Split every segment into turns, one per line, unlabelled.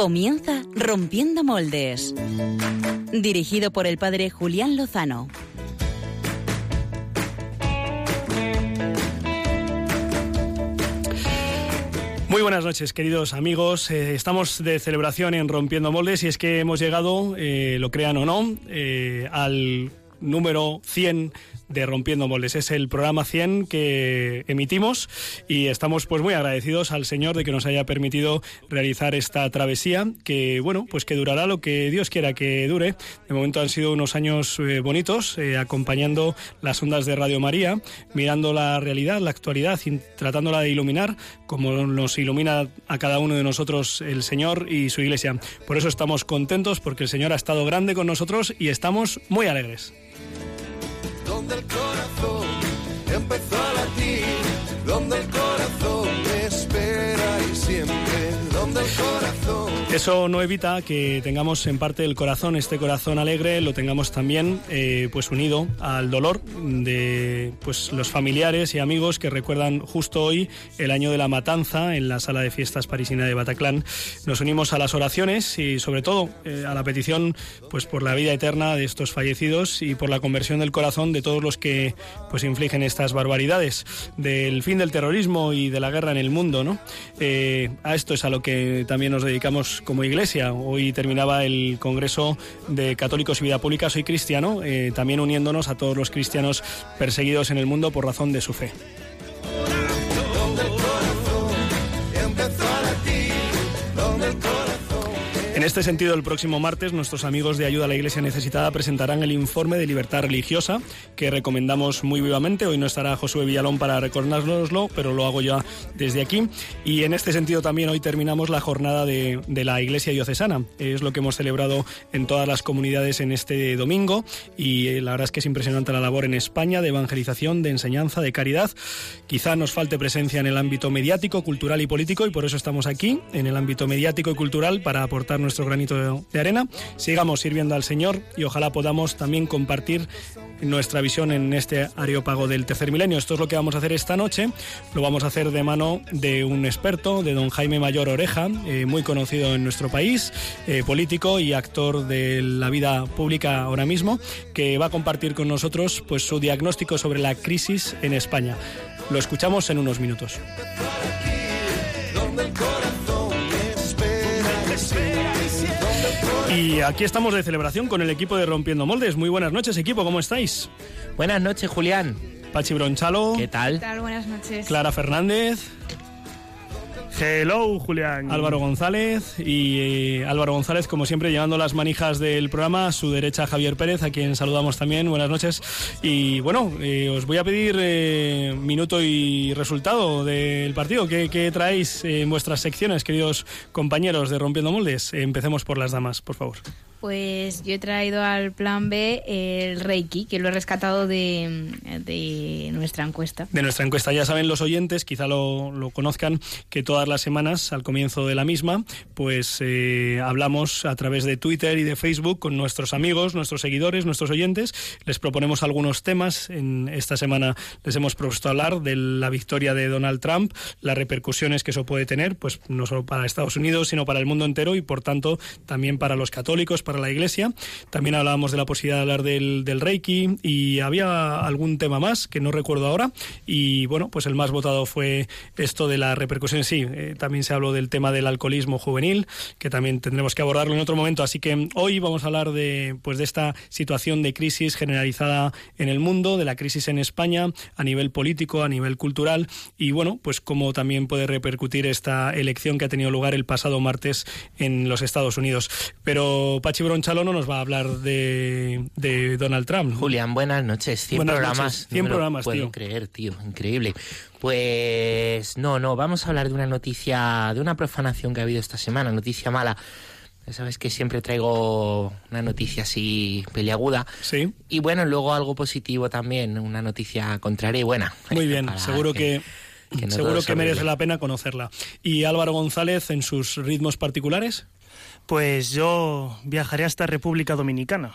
Comienza Rompiendo Moldes. Dirigido por el padre Julián Lozano.
Muy buenas noches, queridos amigos. Eh, estamos de celebración en Rompiendo Moldes y es que hemos llegado, eh, lo crean o no, eh, al número 100 de Rompiendo Moldes. Es el programa 100 que emitimos y estamos pues muy agradecidos al Señor de que nos haya permitido realizar esta travesía que bueno, pues que durará lo que Dios quiera que dure. De momento han sido unos años eh, bonitos eh, acompañando las ondas de Radio María, mirando la realidad, la actualidad y tratándola de iluminar como nos ilumina a cada uno de nosotros el Señor y su iglesia. Por eso estamos contentos porque el Señor ha estado grande con nosotros y estamos muy alegres donde el corazón empezó a latir, donde el corazón espera y siempre, eso no evita que tengamos en parte el corazón, este corazón alegre, lo tengamos también eh, pues unido al dolor de pues los familiares y amigos que recuerdan justo hoy el año de la matanza en la sala de fiestas parisina de Bataclan. Nos unimos a las oraciones y sobre todo eh, a la petición pues por la vida eterna de estos fallecidos y por la conversión del corazón de todos los que pues infligen estas barbaridades del fin del terrorismo y de la guerra en el mundo, ¿no? Eh, a esto es a lo que también nos dedicamos como iglesia. Hoy terminaba el Congreso de Católicos y Vida Pública Soy Cristiano, eh, también uniéndonos a todos los cristianos perseguidos en el mundo por razón de su fe. En este sentido, el próximo martes, nuestros amigos de Ayuda a la Iglesia Necesitada presentarán el informe de libertad religiosa que recomendamos muy vivamente. Hoy no estará Josué Villalón para recordárnoslo, pero lo hago ya desde aquí. Y en este sentido también hoy terminamos la jornada de, de la Iglesia Diocesana. Es lo que hemos celebrado en todas las comunidades en este domingo y eh, la verdad es que es impresionante la labor en España de evangelización, de enseñanza, de caridad. Quizá nos falte presencia en el ámbito mediático, cultural y político y por eso estamos aquí, en el ámbito mediático y cultural, para aportar nuestro granito de arena. Sigamos sirviendo al Señor y ojalá podamos también compartir nuestra visión en este areópago del tercer milenio. Esto es lo que vamos a hacer esta noche. Lo vamos a hacer de mano de un experto, de don Jaime Mayor Oreja, eh, muy conocido en nuestro país, eh, político y actor de la vida pública ahora mismo, que va a compartir con nosotros pues, su diagnóstico sobre la crisis en España. Lo escuchamos en unos minutos. Y aquí estamos de celebración con el equipo de Rompiendo Moldes. Muy buenas noches, equipo, ¿cómo estáis?
Buenas noches, Julián.
Pachi Bronchalo.
¿Qué tal?
¿Qué tal? Buenas noches.
Clara Fernández.
Hello, Julián.
Álvaro González y eh, Álvaro González, como siempre, llevando las manijas del programa. A su derecha, Javier Pérez, a quien saludamos también. Buenas noches. Y bueno, eh, os voy a pedir eh, minuto y resultado del partido. ¿Qué, ¿Qué, traéis en vuestras secciones, queridos compañeros de Rompiendo Moldes? empecemos por las damas, por favor.
Pues yo he traído al plan B el Reiki, que lo he rescatado de, de nuestra encuesta.
De nuestra encuesta. Ya saben los oyentes, quizá lo, lo conozcan, que todas las semanas, al comienzo de la misma, pues eh, hablamos a través de Twitter y de Facebook con nuestros amigos, nuestros seguidores, nuestros oyentes. Les proponemos algunos temas. En esta semana les hemos propuesto hablar de la victoria de Donald Trump, las repercusiones que eso puede tener, pues no solo para Estados Unidos, sino para el mundo entero y, por tanto, también para los católicos, para la Iglesia. También hablábamos de la posibilidad de hablar del, del Reiki y había algún tema más que no recuerdo ahora. Y bueno, pues el más votado fue esto de la repercusión. Sí, eh, también se habló del tema del alcoholismo juvenil, que también tendremos que abordarlo en otro momento. Así que hoy vamos a hablar de, pues de esta situación de crisis generalizada en el mundo, de la crisis en España a nivel político, a nivel cultural y bueno, pues cómo también puede repercutir esta elección que ha tenido lugar el pasado martes en los Estados Unidos. Pero Pachi Bronchalo no nos va a hablar de, de Donald Trump.
Julián, buenas noches. 100
buenas
programas.
Noches. 100
no
programas,
puedo
tío.
creer, tío. Increíble. Pues no, no, vamos a hablar de una noticia, de una profanación que ha habido esta semana, noticia mala. Ya sabes que siempre traigo una noticia así peliaguda.
Sí.
Y bueno, luego algo positivo también, una noticia contraria y buena.
Muy bien, seguro que...
que no
seguro que merece la pena conocerla. ¿Y Álvaro González en sus ritmos particulares?
Pues yo viajaré hasta República Dominicana.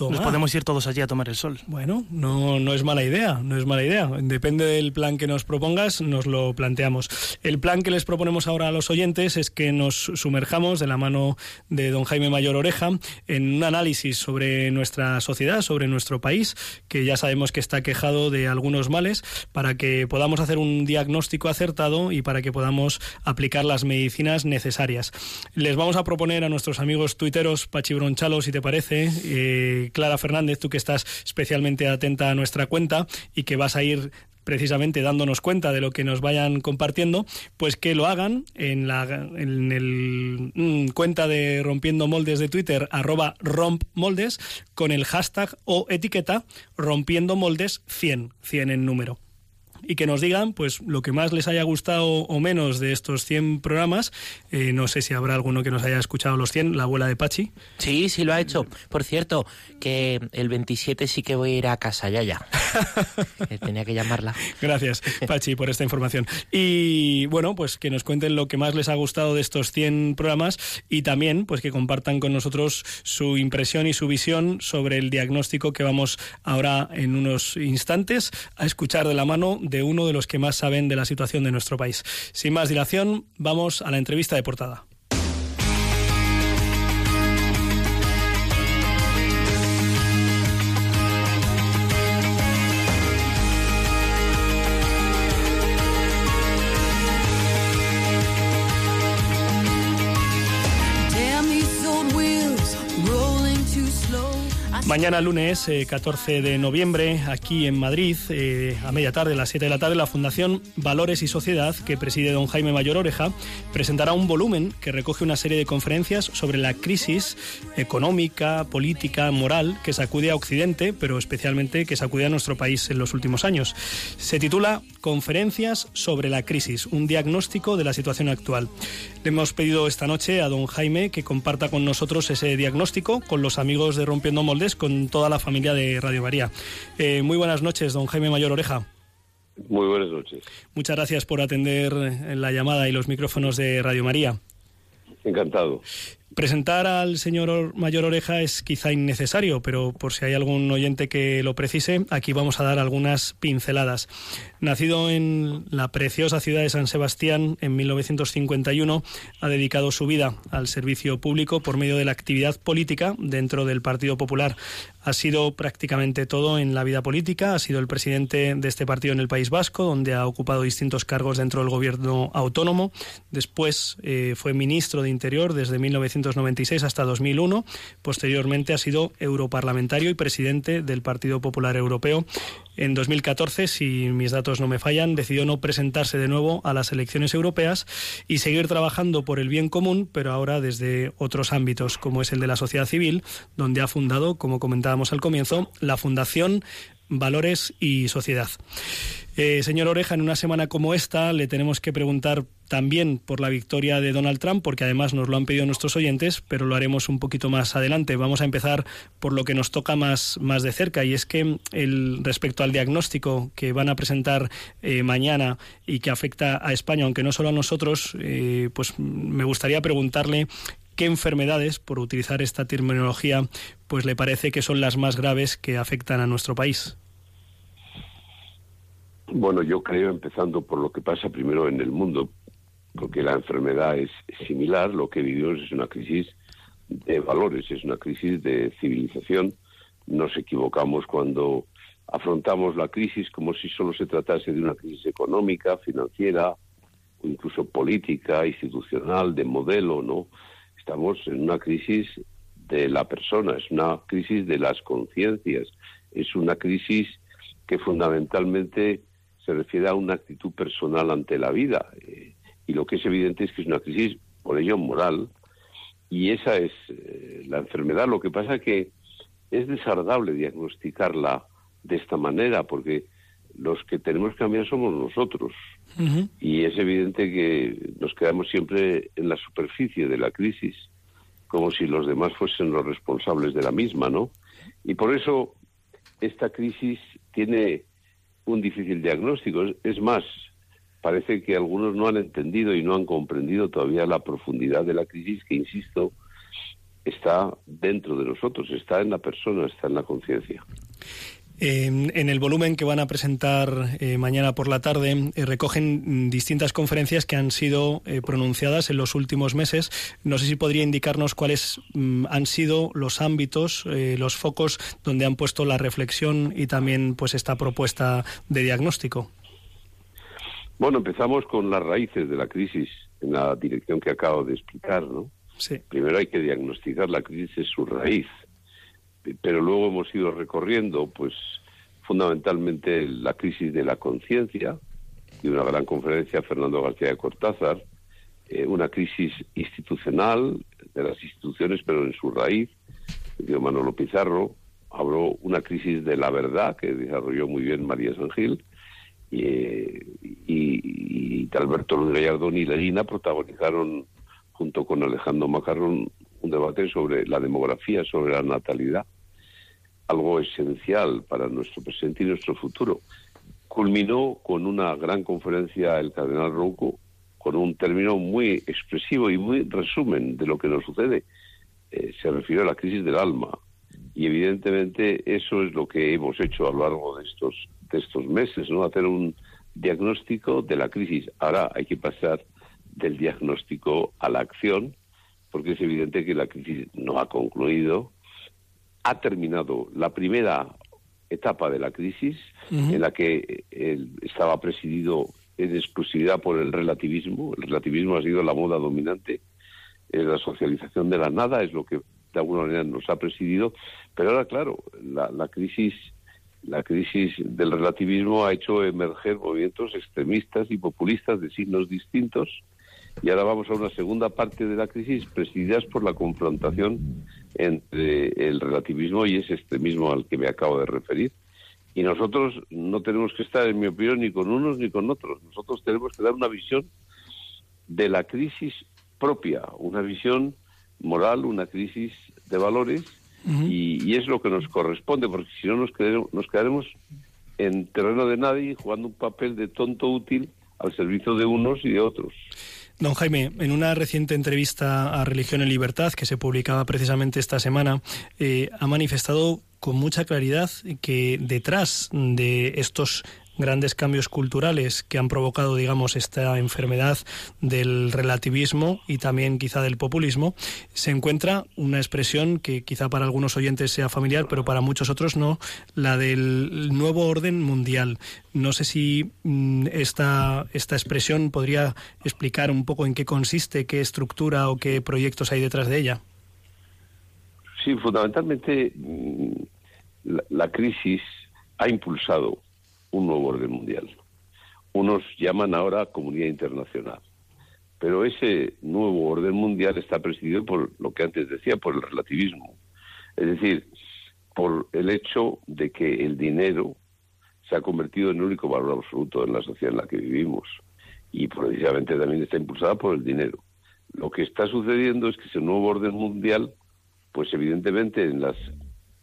Nos podemos ir todos allí a tomar el sol.
Bueno, no, no es mala idea, no es mala idea. Depende del plan que nos propongas, nos lo planteamos. El plan que les proponemos ahora a los oyentes es que nos sumerjamos de la mano de don Jaime Mayor Oreja en un análisis sobre nuestra sociedad, sobre nuestro país, que ya sabemos que está quejado de algunos males, para que podamos hacer un diagnóstico acertado y para que podamos aplicar las medicinas necesarias. Les vamos a proponer a nuestros amigos tuiteros, Pachi Bronchalo, si te parece, eh, Clara Fernández, tú que estás especialmente atenta a nuestra cuenta y que vas a ir precisamente dándonos cuenta de lo que nos vayan compartiendo, pues que lo hagan en la en el mm, cuenta de Rompiendo Moldes de Twitter, arroba rompmoldes, con el hashtag o etiqueta Rompiendo Moldes 100, 100 en número y que nos digan pues lo que más les haya gustado o menos de estos 100 programas. Eh, no sé si habrá alguno que nos haya escuchado los 100, la abuela de Pachi.
Sí, sí lo ha hecho. Por cierto, que el 27 sí que voy a ir a casa ya ya. Tenía que llamarla.
Gracias, Pachi, por esta información. Y bueno, pues que nos cuenten lo que más les ha gustado de estos 100 programas y también pues que compartan con nosotros su impresión y su visión sobre el diagnóstico que vamos ahora en unos instantes a escuchar de la mano de uno de los que más saben de la situación de nuestro país. Sin más dilación, vamos a la entrevista de portada. Mañana lunes 14 eh, de noviembre, aquí en Madrid, eh, a media tarde, a las 7 de la tarde, la Fundación Valores y Sociedad, que preside don Jaime Mayor Oreja, presentará un volumen que recoge una serie de conferencias sobre la crisis económica, política, moral que sacude a Occidente, pero especialmente que sacude a nuestro país en los últimos años. Se titula Conferencias sobre la crisis, un diagnóstico de la situación actual. Le hemos pedido esta noche a don Jaime que comparta con nosotros ese diagnóstico con los amigos de Rompiendo Moldes con toda la familia de Radio María. Eh, muy buenas noches, don Jaime Mayor Oreja.
Muy buenas noches.
Muchas gracias por atender la llamada y los micrófonos de Radio María.
Encantado.
Presentar al señor Mayor Oreja es quizá innecesario, pero por si hay algún oyente que lo precise, aquí vamos a dar algunas pinceladas. Nacido en la preciosa ciudad de San Sebastián en 1951, ha dedicado su vida al servicio público por medio de la actividad política dentro del Partido Popular ha sido prácticamente todo en la vida política. Ha sido el presidente de este partido en el País Vasco, donde ha ocupado distintos cargos dentro del gobierno autónomo. Después eh, fue ministro de Interior desde 1996 hasta 2001. Posteriormente ha sido europarlamentario y presidente del Partido Popular Europeo. En 2014, si mis datos no me fallan, decidió no presentarse de nuevo a las elecciones europeas y seguir trabajando por el bien común, pero ahora desde otros ámbitos, como es el de la sociedad civil, donde ha fundado, como comentábamos, al comienzo, la Fundación Valores y Sociedad. Eh, señor Oreja, en una semana como esta le tenemos que preguntar también por la victoria de Donald Trump, porque además nos lo han pedido nuestros oyentes, pero lo haremos un poquito más adelante. Vamos a empezar por lo que nos toca más, más de cerca, y es que respecto al diagnóstico que van a presentar eh, mañana y que afecta a España, aunque no solo a nosotros, eh, pues me gustaría preguntarle qué enfermedades, por utilizar esta terminología, pues le parece que son las más graves que afectan a nuestro país.
Bueno, yo creo, empezando por lo que pasa primero en el mundo, porque la enfermedad es similar, lo que vivimos es una crisis de valores, es una crisis de civilización. Nos equivocamos cuando afrontamos la crisis como si solo se tratase de una crisis económica, financiera, o incluso política, institucional, de modelo, ¿no? estamos en una crisis de la persona, es una crisis de las conciencias, es una crisis que fundamentalmente se refiere a una actitud personal ante la vida. Eh, y lo que es evidente es que es una crisis, por ello, moral. Y esa es eh, la enfermedad. Lo que pasa es que es desagradable diagnosticarla de esta manera, porque los que tenemos que cambiar somos nosotros. Y es evidente que nos quedamos siempre en la superficie de la crisis, como si los demás fuesen los responsables de la misma, ¿no? Y por eso esta crisis tiene un difícil diagnóstico. Es más, parece que algunos no han entendido y no han comprendido todavía la profundidad de la crisis, que, insisto, está dentro de nosotros, está en la persona, está en la conciencia.
En el volumen que van a presentar eh, mañana por la tarde eh, recogen distintas conferencias que han sido eh, pronunciadas en los últimos meses. No sé si podría indicarnos cuáles mm, han sido los ámbitos, los focos donde han puesto la reflexión y también pues esta propuesta de diagnóstico.
Bueno, empezamos con las raíces de la crisis en la dirección que acabo de explicar, ¿no? Primero hay que diagnosticar la crisis en su raíz, pero luego hemos ido recorriendo, pues, fundamentalmente la crisis de la conciencia, de una gran conferencia, Fernando García de Cortázar, eh, una crisis institucional de las instituciones, pero en su raíz, dio Manolo Pizarro, habló una crisis de la verdad que desarrolló muy bien María San Gil, y, y, y Alberto Luis Gallardón y Leguina protagonizaron junto con Alejandro Macarrón, un debate sobre la demografía, sobre la natalidad, algo esencial para nuestro presente y nuestro futuro. Culminó con una gran conferencia el cardenal Ronco, con un término muy expresivo y muy resumen de lo que nos sucede. Eh, se refirió a la crisis del alma. Y evidentemente eso es lo que hemos hecho a lo largo de estos, de estos meses, ¿no? Hacer un diagnóstico de la crisis. Ahora hay que pasar del diagnóstico a la acción, porque es evidente que la crisis no ha concluido, ha terminado la primera etapa de la crisis, en la que estaba presidido en exclusividad por el relativismo. El relativismo ha sido la moda dominante, la socialización de la nada es lo que de alguna manera nos ha presidido, pero ahora claro, la, la crisis la crisis del relativismo ha hecho emerger movimientos extremistas y populistas de signos distintos. Y ahora vamos a una segunda parte de la crisis presididas por la confrontación entre el relativismo y ese extremismo al que me acabo de referir. Y nosotros no tenemos que estar, en mi opinión, ni con unos ni con otros. Nosotros tenemos que dar una visión de la crisis propia, una visión moral, una crisis de valores, y, es lo que nos corresponde, porque si no nos quedaremos, nos quedaremos en terreno de nadie jugando un papel de tonto útil al servicio de unos y de otros.
Don Jaime, en una reciente entrevista a Religión en Libertad, que se publicaba precisamente esta semana, eh, ha manifestado con mucha claridad que detrás de estos grandes cambios culturales que han provocado, digamos, esta enfermedad del relativismo y también quizá del populismo, se encuentra una expresión que quizá para algunos oyentes sea familiar, pero para muchos otros no, la del nuevo orden mundial. No sé si mm, esta, esta expresión podría explicar un poco en qué consiste, qué estructura o qué proyectos hay detrás de ella.
Sí, fundamentalmente mm, la crisis ha impulsado un nuevo orden mundial. Unos llaman ahora comunidad internacional. Pero ese nuevo orden mundial está presidido por lo que antes decía, por el relativismo. Es decir, por el hecho de que el dinero se ha convertido en el único valor absoluto en la sociedad en la que vivimos. Y precisamente también está impulsada por el dinero. Lo que está sucediendo es que ese nuevo orden mundial, pues evidentemente en las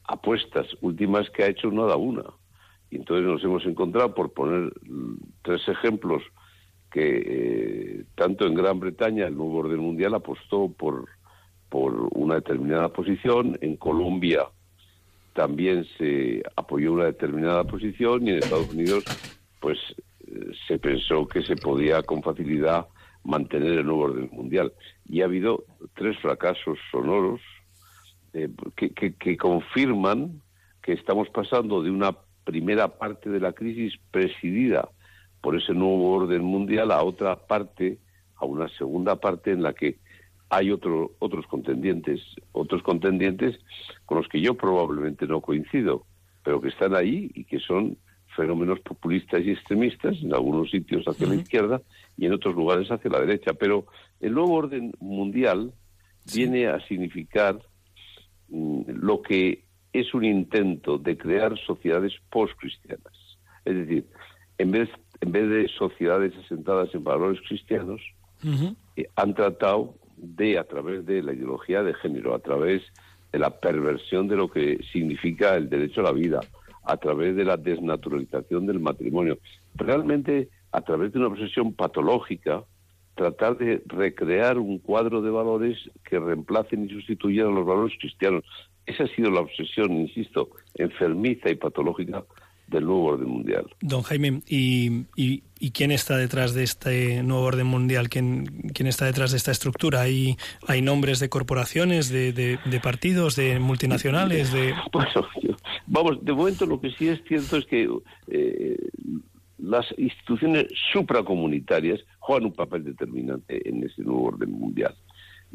apuestas últimas que ha hecho no da una. Y entonces nos hemos encontrado, por poner tres ejemplos, que eh, tanto en Gran Bretaña el nuevo orden mundial apostó por, por una determinada posición, en Colombia también se apoyó una determinada posición y en Estados Unidos pues eh, se pensó que se podía con facilidad mantener el nuevo orden mundial. Y ha habido tres fracasos sonoros eh, que, que confirman que estamos pasando de una primera parte de la crisis presidida por ese nuevo orden mundial a otra parte, a una segunda parte en la que hay otro, otros contendientes, otros contendientes con los que yo probablemente no coincido, pero que están ahí y que son fenómenos populistas y extremistas, en algunos sitios hacia la izquierda y en otros lugares hacia la derecha. Pero el nuevo orden mundial viene a significar mm, lo que es un intento de crear sociedades postcristianas. Es decir, en vez, en vez de sociedades asentadas en valores cristianos, eh, han tratado de, a través de la ideología de género, a través de la perversión de lo que significa el derecho a la vida, a través de la desnaturalización del matrimonio, realmente a través de una obsesión patológica tratar de recrear un cuadro de valores que reemplacen y sustituyan a los valores cristianos. Esa ha sido la obsesión, insisto, enfermiza y patológica del nuevo orden mundial.
Don Jaime, ¿y, y, quién está detrás de este nuevo orden mundial? ¿Quién, quién está detrás de esta estructura? ¿Hay, hay nombres de corporaciones, de, de, partidos, de multinacionales? De...
Bueno, vamos, de momento lo que sí es cierto es que eh, las instituciones supracomunitarias juegan un papel determinante en ese nuevo orden mundial.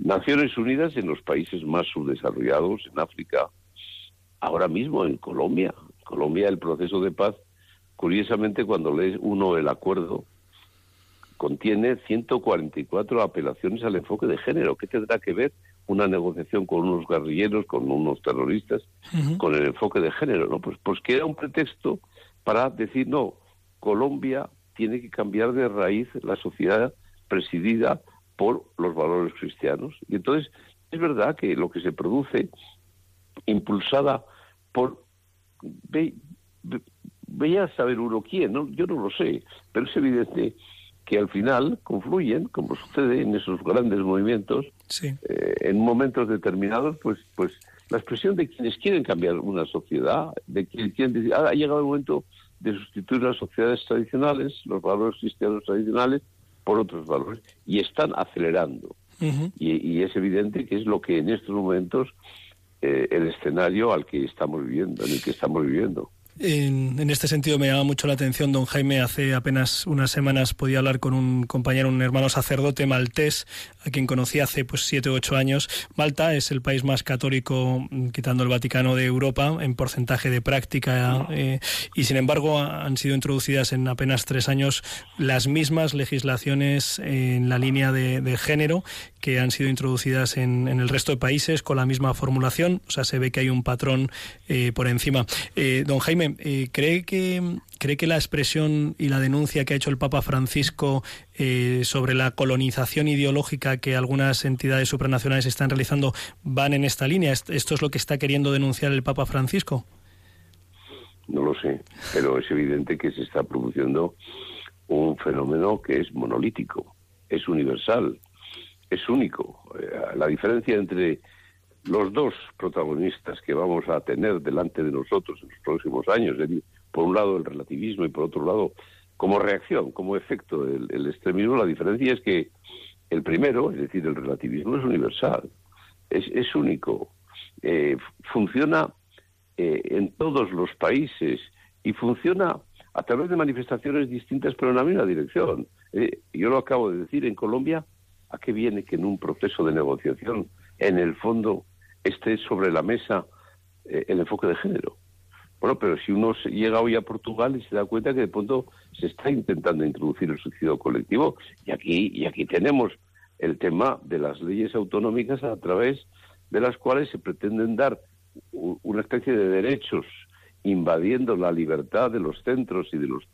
Naciones Unidas en los países más subdesarrollados, en África, ahora mismo en Colombia, Colombia el proceso de paz, curiosamente cuando lees uno el acuerdo, contiene 144 apelaciones al enfoque de género. ¿Qué tendrá que ver una negociación con unos guerrilleros, con unos terroristas, con el enfoque de género? ¿no? Pues, pues que era un pretexto para decir, no, Colombia tiene que cambiar de raíz la sociedad presidida por los valores cristianos. Y entonces es verdad que lo que se produce, impulsada por ve, veía saber uno quién, ¿no? yo no lo sé, pero es evidente que al final confluyen, como sucede en esos grandes movimientos, eh, en momentos determinados, pues, pues la expresión de quienes quieren cambiar una sociedad, de quienes quieren decir, ha llegado el momento de sustituir las sociedades tradicionales, los valores cristianos tradicionales, por otros valores, y están acelerando. y, y, es evidente que es lo que en estos momentos eh, el escenario al que estamos viviendo, en el que estamos viviendo.
En, este sentido me llama mucho la atención, don Jaime. Hace apenas unas semanas podía hablar con un compañero, un hermano sacerdote maltés, a quien conocí hace pues siete u ocho años. Malta es el país más católico, quitando el Vaticano de Europa, en porcentaje de práctica, eh, y sin embargo han sido introducidas en apenas tres años las mismas legislaciones en la línea de, género que han sido introducidas en, el resto de países con la misma formulación. O sea, se ve que hay un patrón eh, por encima. Eh, don Jaime, eh, ¿cree, que, ¿cree que la expresión y la denuncia que ha hecho el Papa Francisco eh, sobre la colonización ideológica que algunas entidades supranacionales están realizando van en esta línea? ¿Esto es lo que está queriendo denunciar el Papa Francisco?
No lo sé, pero es evidente que se está produciendo un fenómeno que es monolítico, es universal, es único. Eh, la diferencia entre los dos protagonistas que vamos a tener delante de nosotros en los próximos años, por un lado el relativismo y por otro lado como reacción, como efecto del extremismo, la diferencia es que el primero, es decir, el relativismo es universal, es, único, eh, funciona eh, en todos los países y funciona a través de manifestaciones distintas pero en la misma dirección. Eh, yo lo acabo de decir, en Colombia, ¿a qué viene que en un proceso de negociación, en el fondo, esté sobre la mesa eh, el enfoque de género. Bueno, pero si uno llega hoy a Portugal y se da cuenta que de pronto se está intentando introducir el suicidio colectivo, y aquí, y aquí tenemos el tema de las leyes autonómicas a través de las cuales se pretenden dar una especie de derechos invadiendo la libertad de los centros y de los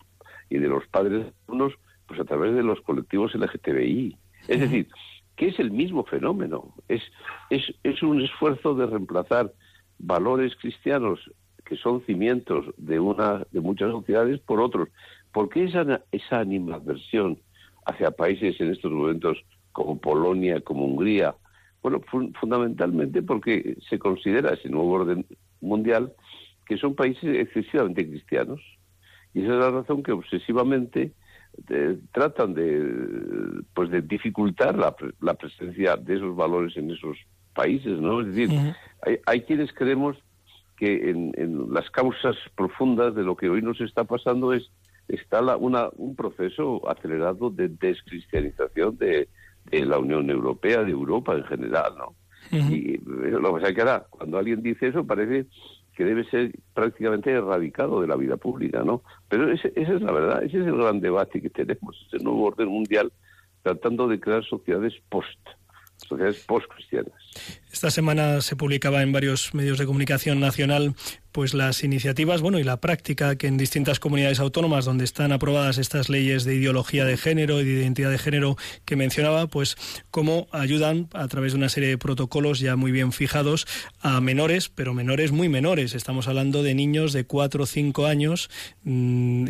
y de los padres unos pues a través de los colectivos LGTBI. Es decir, que es el mismo fenómeno. Es, es, es un esfuerzo de reemplazar valores cristianos que son cimientos de una de muchas sociedades por otros. ¿Por qué esa, esa animadversión hacia países en estos momentos como Polonia, como Hungría? Bueno, fundamentalmente porque se considera ese nuevo orden mundial que son países excesivamente cristianos. Y esa es la razón que obsesivamente tratan de pues de dificultar la, la, presencia de esos valores en esos países no es decir hay, hay, quienes creemos que en, en, las causas profundas de lo que hoy nos está pasando es está la, una, un proceso acelerado de descristianización de, de, la Unión Europea de Europa en general no y lo que pasa es que ahora cuando alguien dice eso parece que debe ser prácticamente erradicado de la vida pública, ¿no? Pero esa es la verdad, ese es el gran debate que tenemos, ese nuevo orden mundial tratando de crear sociedades post, sociedades post-cristianas.
Esta semana se publicaba en varios medios de comunicación nacional pues las iniciativas, bueno, y la práctica que en distintas comunidades autónomas donde están aprobadas estas leyes de ideología de género y de identidad de género que mencionaba, pues cómo ayudan a través de una serie de protocolos ya muy bien fijados a menores, pero menores muy menores. Estamos hablando de niños de 4 o 5 años mm,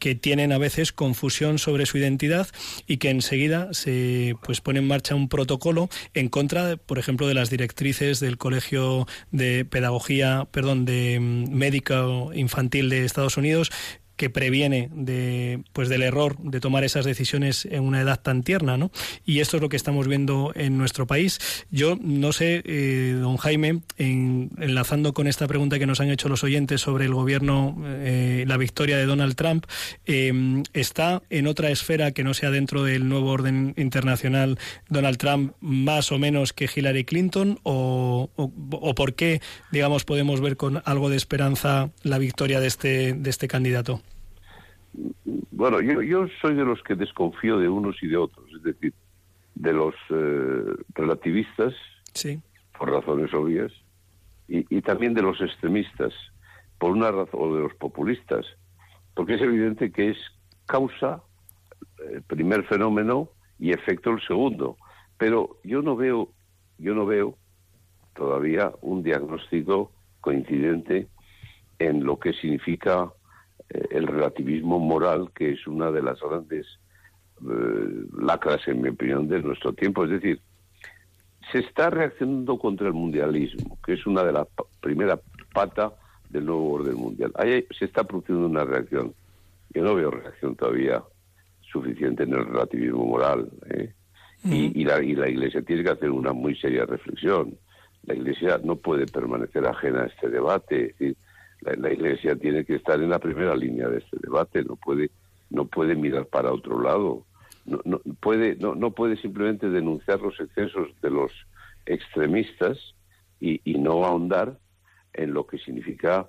que, tienen a veces confusión sobre su identidad y que enseguida se pues pone en marcha un protocolo en contra, por ejemplo, de las directrices del Colegio de Pedagogía, perdón, de Médico Infantil de Estados Unidos que previene de, pues del error de tomar esas decisiones en una edad tan tierna, ¿no? Y esto es lo que estamos viendo en nuestro país. Yo no sé, eh, don Jaime, enlazando con esta pregunta que nos han hecho los oyentes sobre el gobierno, eh, la victoria de Donald Trump, eh, ¿está en otra esfera que no sea dentro del nuevo orden internacional Donald Trump más o menos que Hillary Clinton? ¿O, o por qué, digamos, podemos ver con algo de esperanza la victoria de este, de este candidato?
Bueno, yo, yo soy de los que desconfío de unos y de otros, es decir, de los eh, relativistas,
sí.
por razones obvias, y, también de los extremistas, por una razón, o de los populistas, porque es evidente que es causa el primer fenómeno y efecto el segundo. Pero yo no veo, yo no veo todavía un diagnóstico coincidente en lo que significa eh, el relativismo moral, que es una de las grandes eh, lacras, en mi opinión, de nuestro tiempo. Es decir, se está reaccionando contra el mundialismo, que es una de las primeras patas del nuevo orden mundial. Ahí se está produciendo una reacción. Yo no veo reacción todavía suficiente en el relativismo moral. ¿eh? y, la, y la Iglesia tiene que hacer una muy seria reflexión. La Iglesia no puede permanecer ajena a este debate. Es decir, la, Iglesia tiene que estar en la primera línea de este debate, no puede, no puede mirar para otro lado, no, no, puede, no, no puede simplemente denunciar los excesos de los extremistas y, y no ahondar en lo que significa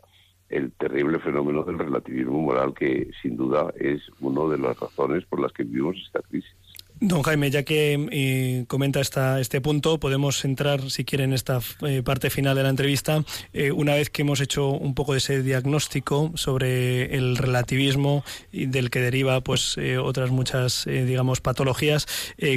el terrible fenómeno del relativismo moral que sin duda es una de las razones por las que vivimos esta crisis.
Don Jaime, ya que eh, comenta esta, este punto, podemos entrar, si quiere, en esta eh, parte final de la entrevista, eh, una vez que hemos hecho un poco de ese diagnóstico sobre el relativismo y del que deriva pues otras muchas, digamos, patologías,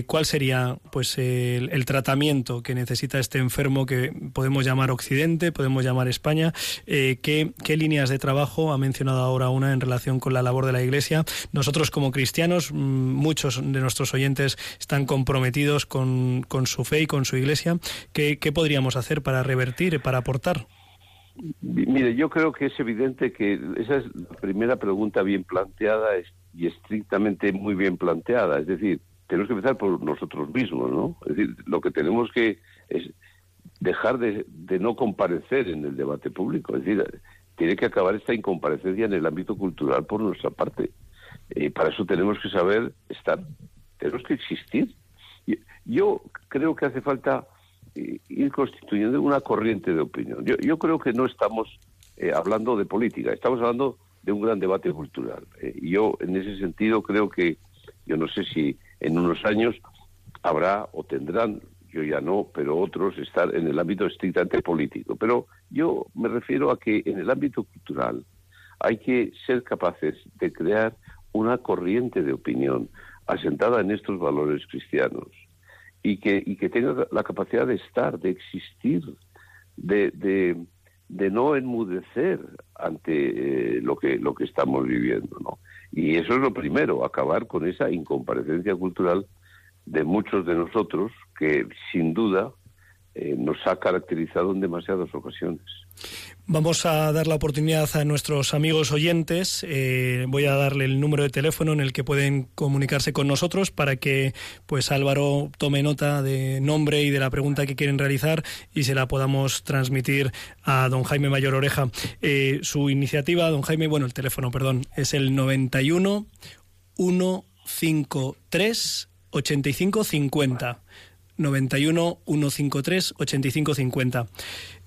¿cuál sería pues el, tratamiento que necesita este enfermo que podemos llamar Occidente, podemos llamar España? ¿qué, ¿Qué líneas de trabajo ha mencionado ahora una en relación con la labor de la Iglesia? Nosotros como cristianos, mm, muchos de nuestros oyentes están comprometidos con, con su fe y con su iglesia. ¿Qué, podríamos hacer para revertir, para aportar?
Mire, yo creo que es evidente que esa es la primera pregunta bien planteada y estrictamente muy bien planteada. Es decir, tenemos que empezar por nosotros mismos, ¿no? Es decir, lo que tenemos que es dejar de, no comparecer en el debate público. Es decir, tiene que acabar esta incomparecencia en el ámbito cultural por nuestra parte. Y para eso tenemos que saber estar tenemos que existir. Yo creo que hace falta eh, ir constituyendo una corriente de opinión. Yo, creo que no estamos eh, hablando de política, estamos hablando de un gran debate cultural. Eh, yo, en ese sentido, creo que, yo no sé si en unos años habrá o tendrán, yo ya no, pero otros, estar en el ámbito estrictamente político. Pero yo me refiero a que en el ámbito cultural hay que ser capaces de crear una corriente de opinión, asentada en estos valores cristianos y que, y que tenga la capacidad de estar, de existir, de, de, no enmudecer ante eh, lo, que, lo que estamos viviendo. ¿no? Y eso es lo primero, acabar con esa incomparecencia cultural de muchos de nosotros que sin duda eh, nos ha caracterizado en demasiadas ocasiones.
Vamos a dar la oportunidad a nuestros amigos oyentes. Eh, voy a darle el número de teléfono en el que pueden comunicarse con nosotros para que pues Álvaro tome nota de nombre y de la pregunta que quieren realizar y se la podamos transmitir a don Jaime Mayor Oreja. Eh, su iniciativa, don Jaime, bueno, el teléfono, perdón, es el 91 153 8550. 91 153 8550.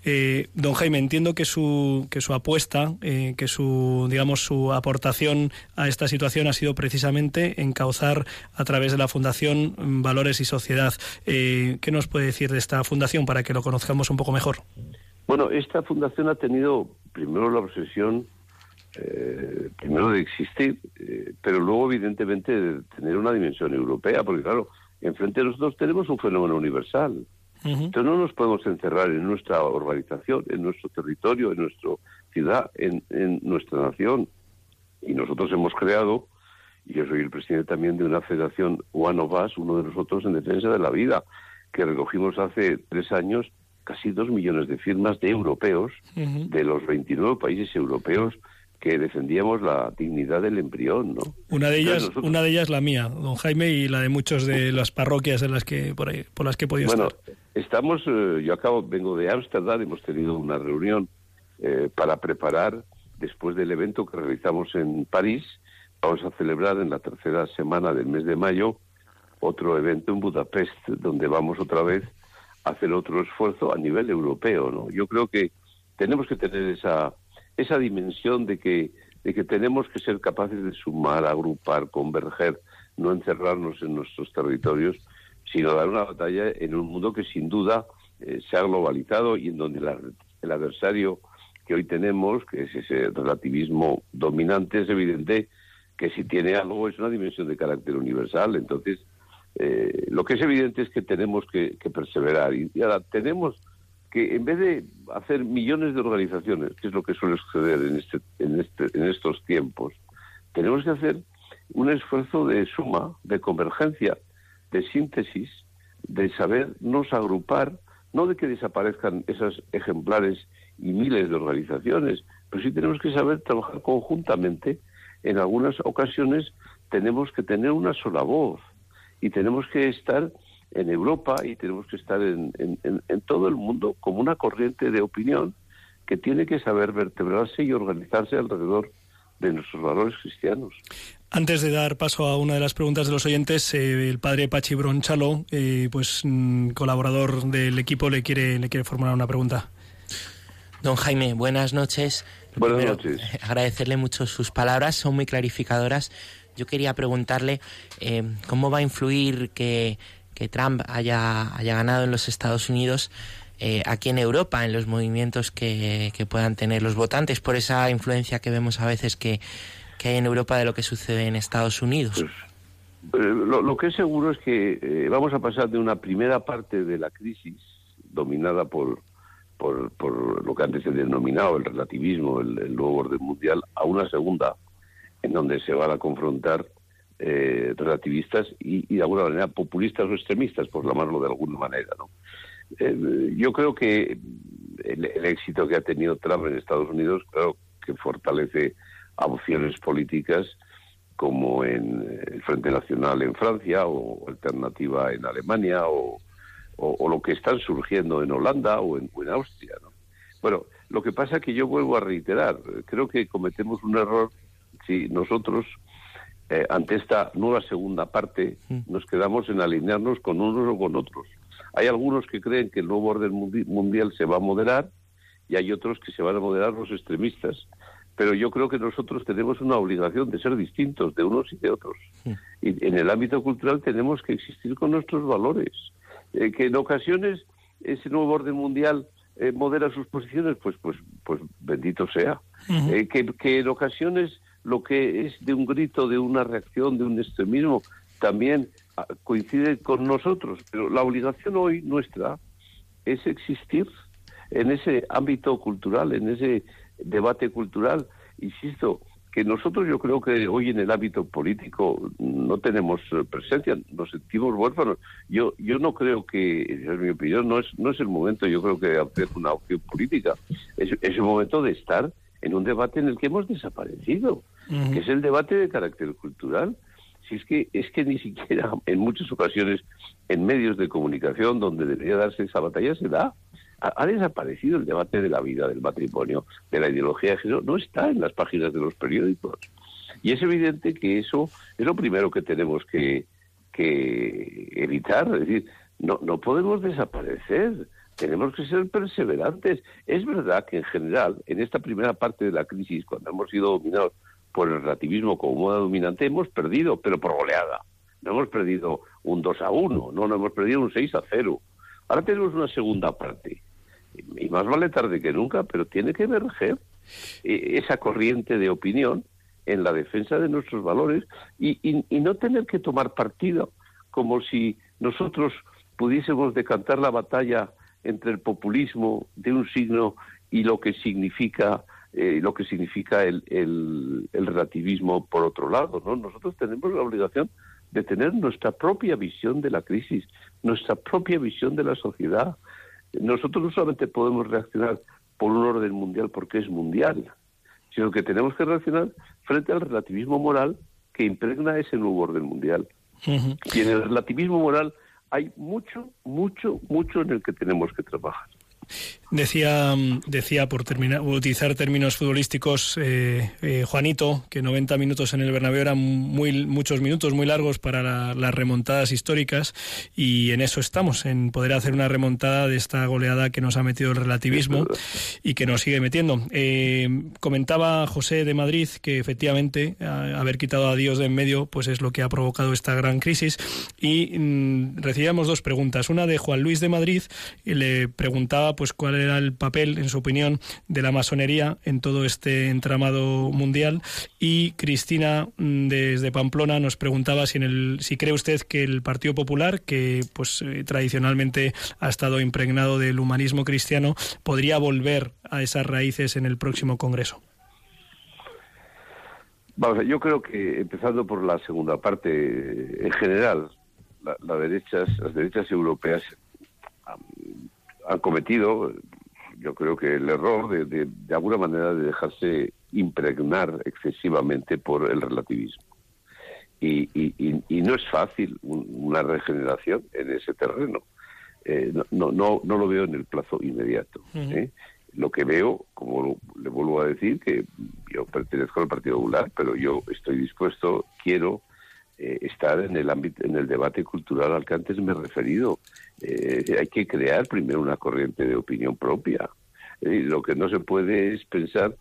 Eh, don Jaime, entiendo que su, que su apuesta, eh, que su, digamos, su aportación a esta situación ha sido precisamente encauzar a través de la Fundación Valores y Sociedad. Eh, ¿Qué nos puede decir de esta fundación para que lo conozcamos un poco mejor?
Bueno, esta fundación ha tenido primero la obsesión, eh, primero de existir, eh, pero luego evidentemente de tener una dimensión europea, porque claro, enfrente de nosotros tenemos un fenómeno universal. Entonces no nos podemos encerrar en nuestra organización, en nuestro territorio, en nuestra ciudad, en, en nuestra nación. Y nosotros hemos creado, y yo soy el presidente también de una federación One of Us, uno de nosotros en defensa de la vida, que recogimos hace tres años casi dos millones de firmas de europeos, de los 29 países europeos que defendíamos la dignidad del embrión, ¿no?
Una de ellas, una de ellas la mía, don Jaime, y la de muchos de las parroquias en las que por ahí, por las que he podido
bueno,
estar.
estamos, eh, yo acabo, vengo de Ámsterdam, hemos tenido una reunión eh, para preparar después del evento que realizamos en París, vamos a celebrar en la tercera semana del mes de mayo otro evento en Budapest, donde vamos otra vez a hacer otro esfuerzo a nivel europeo, ¿no? Yo creo que tenemos que tener esa esa dimensión de que de que tenemos que ser capaces de sumar, agrupar, converger, no encerrarnos en nuestros territorios, sino dar una batalla en un mundo que sin duda eh, se ha globalizado y en donde el adversario que hoy tenemos, que es ese relativismo dominante, es evidente que si tiene algo es una dimensión de carácter universal. Entonces, eh, lo que es evidente es que tenemos que, perseverar. Y, ahora tenemos que, en vez de hacer millones de organizaciones, que es lo que suele suceder en, este, en, este, en estos tiempos, tenemos que hacer un esfuerzo de suma, de convergencia, de síntesis, de sabernos agrupar, no de que desaparezcan esos ejemplares y miles de organizaciones, pero sí tenemos que saber trabajar conjuntamente. En algunas ocasiones tenemos que tener una sola voz y tenemos que estar en Europa y tenemos que estar en, todo el mundo como una corriente de opinión que tiene que saber vertebrarse y organizarse alrededor de nuestros valores cristianos.
Antes de dar paso a una de las preguntas de los oyentes, eh, el padre Pachi Bronchalo, eh, pues mm, colaborador del equipo, le quiere, le quiere formular una pregunta.
Don Jaime, buenas noches.
Buenas noches.
Agradecerle mucho sus palabras, son muy clarificadoras. Yo quería preguntarle eh, cómo va a influir que, Trump haya, haya ganado en los Estados Unidos eh, aquí en Europa, en los movimientos que, puedan tener los votantes, por esa influencia que vemos a veces que, hay en Europa de lo que sucede en Estados Unidos.
Pues, eh, lo, que es seguro es que vamos a pasar de una primera parte de la crisis dominada por, por, lo que antes se denominado el relativismo, el, nuevo orden mundial, a una segunda en donde se van a confrontar eh, relativistas y, de alguna manera populistas o extremistas, por llamarlo de alguna manera. ¿no? Eh, yo creo que el, éxito que ha tenido Trump en Estados Unidos, creo que fortalece opciones políticas como en el Frente Nacional en Francia o Alternativa en Alemania o, o, lo que están surgiendo en Holanda o en, Austria. ¿no? Bueno, lo que pasa es que yo vuelvo a reiterar, creo que cometemos un error si nosotros eh, ante esta nueva segunda parte mm. nos quedamos en alinearnos con unos o con otros. Hay algunos que creen que el nuevo orden mundial se va a moderar y hay otros que se van a moderar los extremistas. Pero yo creo que nosotros tenemos una obligación de ser distintos de unos y de otros. Mm. Y en el ámbito cultural tenemos que existir con nuestros valores. Eh, que en ocasiones ese nuevo orden mundial eh, modera sus posiciones, pues, pues, pues bendito sea. Eh, que, que, en ocasiones lo que es de un grito, de una reacción, de un extremismo, también ah, coincide con nosotros. Pero la obligación hoy nuestra es existir en ese ámbito cultural, en ese debate cultural. Insisto, que nosotros yo creo que hoy en el ámbito político no tenemos eh, presencia, nos sentimos huérfanos. Yo yo no creo que, es mi opinión, no es no es el momento, yo creo que hacer una opción política. Es, es el momento de estar en un debate en el que hemos desaparecido, que es el debate de carácter cultural. Si es que es que ni siquiera en muchas ocasiones en medios de comunicación donde debería darse esa batalla se da ha, desaparecido el debate de la vida, del matrimonio, de la ideología de género, no está en las páginas de los periódicos. Y es evidente que eso es lo primero que tenemos que, que evitar. Es decir, no, no podemos desaparecer, tenemos que ser perseverantes. Es verdad que en general, en esta primera parte de la crisis, cuando hemos sido dominados por el relativismo como moda dominante, hemos perdido, pero por goleada. No hemos perdido un 2 a 1, no, no hemos perdido un 6 a 0. Ahora tenemos una segunda parte y más vale tarde que nunca, pero tiene que emerger eh, esa corriente de opinión en la defensa de nuestros valores y, y, no tener que tomar partido como si nosotros pudiésemos decantar la batalla entre el populismo de un signo y lo que significa eh, lo que significa el, el, el, relativismo por otro lado no nosotros tenemos la obligación de tener nuestra propia visión de la crisis nuestra propia visión de la sociedad nosotros no solamente podemos reaccionar por un orden mundial porque es mundial sino que tenemos que reaccionar frente al relativismo moral que impregna ese nuevo orden mundial. Y en el relativismo moral hay mucho, mucho, mucho en el que tenemos que trabajar.
Decía, decía por terminar, utilizar términos futbolísticos, eh, eh, Juanito, que 90 minutos en el Bernabéu eran muy, muchos minutos, muy largos para las remontadas históricas y en eso estamos, en poder hacer una remontada de esta goleada que nos ha metido el relativismo y que nos sigue metiendo. Eh, comentaba José de Madrid que efectivamente haber quitado a Dios de en medio pues es lo que ha provocado esta gran crisis y mm, recibíamos dos preguntas. Una de Juan Luis de Madrid y le preguntaba pues cuál era el papel, en su opinión, de la masonería en todo este entramado mundial. Y Cristina, mm, desde Pamplona, nos preguntaba si, en el, si cree usted que el Partido Popular, que pues eh, tradicionalmente ha estado impregnado del humanismo cristiano, podría volver a esas raíces en el próximo Congreso.
Vamos, yo creo que empezando por la segunda parte, en general, la, derechas, las derechas europeas han cometido, yo creo que el error de, de, alguna manera de dejarse impregnar excesivamente por el relativismo. Y, y, no es fácil una regeneración en ese terreno. Eh, no, no, no lo veo en el plazo inmediato. ¿eh? Lo que veo, como le vuelvo a decir, que yo pertenezco al Partido Popular, pero yo estoy dispuesto, quiero eh, estar en el ámbito, en el debate cultural al que antes me he referido. Eh, hay que crear primero una corriente de opinión propia. Eh, lo que no se puede es pensar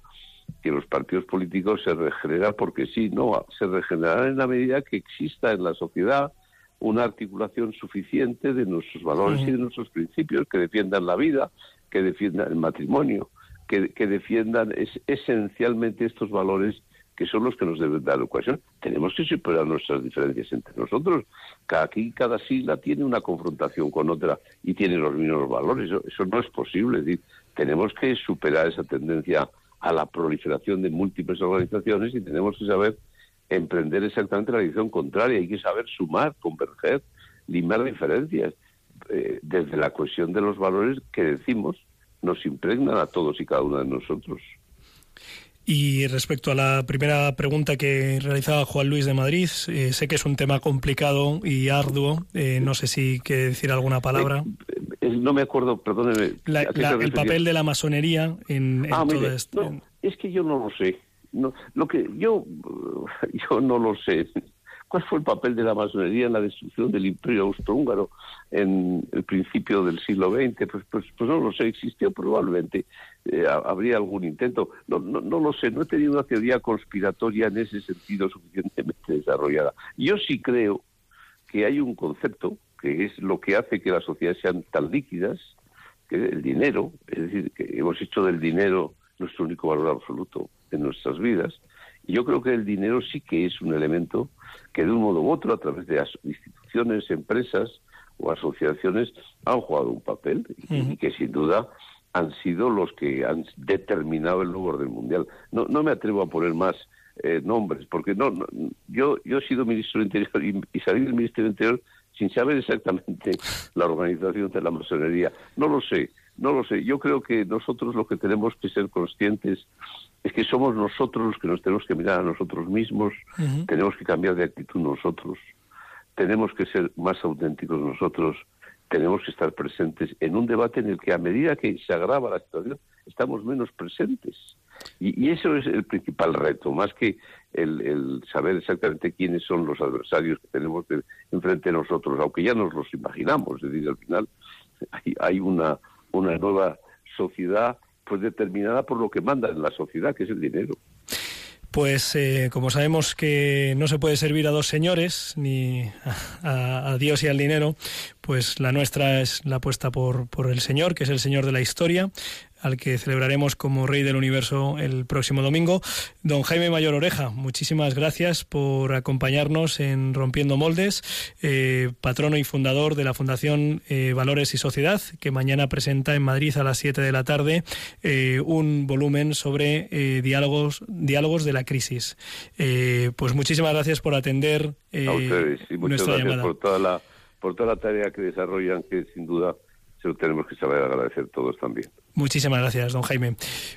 que los partidos políticos se regeneran porque sí, no, se regenerarán en la medida que exista en la sociedad una articulación suficiente de nuestros valores y de nuestros principios que defiendan la vida, que defiendan el matrimonio, que, que defiendan es, esencialmente estos valores que son los que nos deben dar educación. Tenemos que superar nuestras diferencias entre nosotros. Cada, aquí cada sigla tiene una confrontación con otra y tiene los mismos valores. Eso, no es posible. Es decir, tenemos que superar esa tendencia a la proliferación de múltiples organizaciones y tenemos que saber emprender exactamente la dirección contraria. Hay que saber sumar, converger, limar diferencias eh, desde la cuestión de los valores que decimos nos impregnan a todos y cada uno de nosotros.
Y respecto a la primera pregunta que realizaba Juan Luis de Madrid, eh, sé que es un tema complicado y arduo. Eh, no sé si quiere decir alguna palabra.
Eh, no me acuerdo, perdóneme.
el papel de la masonería en,
ah, todo esto. es que yo no lo sé. No, lo que yo, yo no lo sé. ¿Cuál fue el papel de la masonería en la destrucción del imperio austrohúngaro en el principio del siglo XX? Pues, pues, pues no lo sé, existió probablemente, eh, habría algún intento. No, no, no lo sé, no he tenido una teoría conspiratoria en ese sentido suficientemente desarrollada. Yo sí creo que hay un concepto que es lo que hace que las sociedades sean tan líquidas, que el dinero, es decir, que hemos hecho del dinero nuestro único valor absoluto en nuestras vidas. Y yo creo que el dinero sí que es un elemento que de un modo u otro, a través de instituciones, empresas o asociaciones, han jugado un papel y, que sin duda han sido los que han determinado el nuevo orden mundial. No, no me atrevo a poner más eh, nombres, porque no, yo, yo he sido ministro del Interior y, y salí del Ministerio del Interior sin saber exactamente la organización de la masonería. No lo sé, no lo sé. Yo creo que nosotros lo que tenemos que ser conscientes es que somos nosotros los que nos tenemos que mirar a nosotros mismos, tenemos que cambiar de actitud nosotros, tenemos que ser más auténticos nosotros, tenemos que estar presentes en un debate en el que a medida que se agrava la situación estamos menos presentes. Y, eso es el principal reto, más que el, saber exactamente quiénes son los adversarios que tenemos enfrente de nosotros, aunque ya nos los imaginamos. Es decir, al final hay, hay una, una nueva sociedad pues determinada por lo que manda en la sociedad, que es el dinero.
Pues eh, como sabemos que no se puede servir a dos señores, ni a, a, Dios y al dinero, pues la nuestra es la apuesta por, por el Señor, que es el Señor de la historia, al que celebraremos como Rey del Universo el próximo domingo. Don Jaime Mayor Oreja, muchísimas gracias por acompañarnos en Rompiendo Moldes, eh, patrono y fundador de la Fundación eh, Valores y Sociedad, que mañana presenta en Madrid a las 7 de la tarde eh, un volumen sobre diálogos, diálogos de la crisis. Eh, pues muchísimas gracias por atender
a ustedes y muchas
nuestra
gracias
llamada.
por toda la por toda la tarea que desarrollan, que sin duda se lo tenemos que saber agradecer todos también.
Muchísimas gracias, don Jaime.